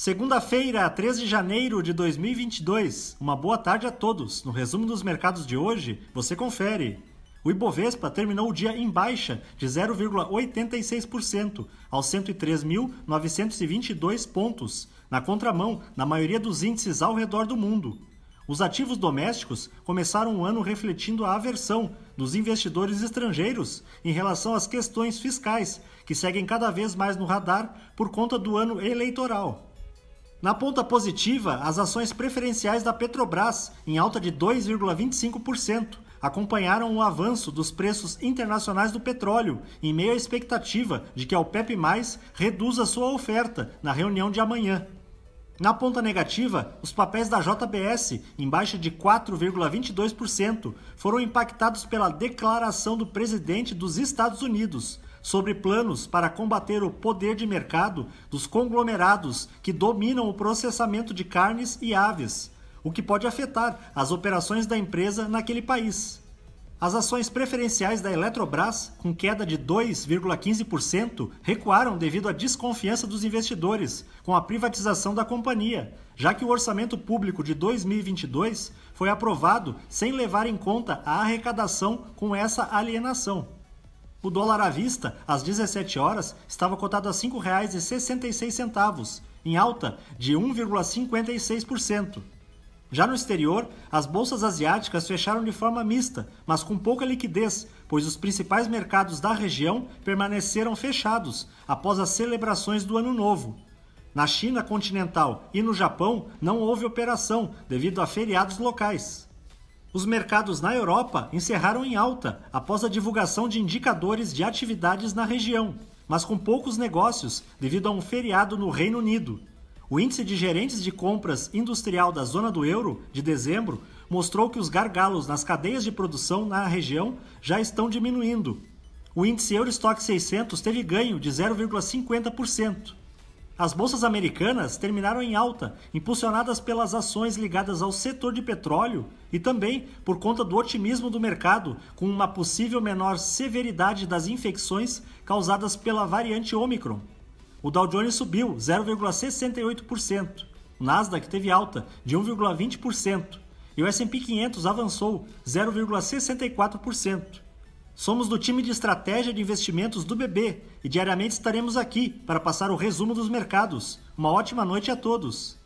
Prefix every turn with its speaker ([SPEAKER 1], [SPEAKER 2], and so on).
[SPEAKER 1] Segunda-feira, 3 de janeiro de 2022. Uma boa tarde a todos. No resumo dos mercados de hoje, você confere. O Ibovespa terminou o dia em baixa de 0,86%, aos 103.922 pontos, na contramão na maioria dos índices ao redor do mundo. Os ativos domésticos começaram o ano refletindo a aversão dos investidores estrangeiros em relação às questões fiscais, que seguem cada vez mais no radar por conta do ano eleitoral. Na ponta positiva, as ações preferenciais da Petrobras, em alta de 2,25%, acompanharam o avanço dos preços internacionais do petróleo, em meio à expectativa de que a OPEP+, reduza sua oferta na reunião de amanhã. Na ponta negativa, os papéis da JBS, em baixa de 4,22%, foram impactados pela declaração do presidente dos Estados Unidos sobre planos para combater o poder de mercado dos conglomerados que dominam o processamento de carnes e aves, o que pode afetar as operações da empresa naquele país. As ações preferenciais da Eletrobras, com queda de 2,15%, recuaram devido à desconfiança dos investidores com a privatização da companhia, já que o orçamento público de 2022 foi aprovado sem levar em conta a arrecadação com essa alienação. O dólar à vista, às 17 horas, estava cotado a R$ 5,66, em alta de 1,56%. Já no exterior, as bolsas asiáticas fecharam de forma mista, mas com pouca liquidez, pois os principais mercados da região permaneceram fechados após as celebrações do Ano Novo. Na China continental e no Japão não houve operação devido a feriados locais. Os mercados na Europa encerraram em alta após a divulgação de indicadores de atividades na região, mas com poucos negócios devido a um feriado no Reino Unido. O índice de gerentes de compras industrial da zona do euro, de dezembro, mostrou que os gargalos nas cadeias de produção na região já estão diminuindo. O índice Eurostock 600 teve ganho de 0,50%. As bolsas americanas terminaram em alta, impulsionadas pelas ações ligadas ao setor de petróleo e também por conta do otimismo do mercado com uma possível menor severidade das infecções causadas pela variante Omicron. O Dow Jones subiu 0,68%, o Nasdaq teve alta de 1,20% e o S&P 500 avançou 0,64%. Somos do time de estratégia de investimentos do BB e diariamente estaremos aqui para passar o resumo dos mercados. Uma ótima noite a todos.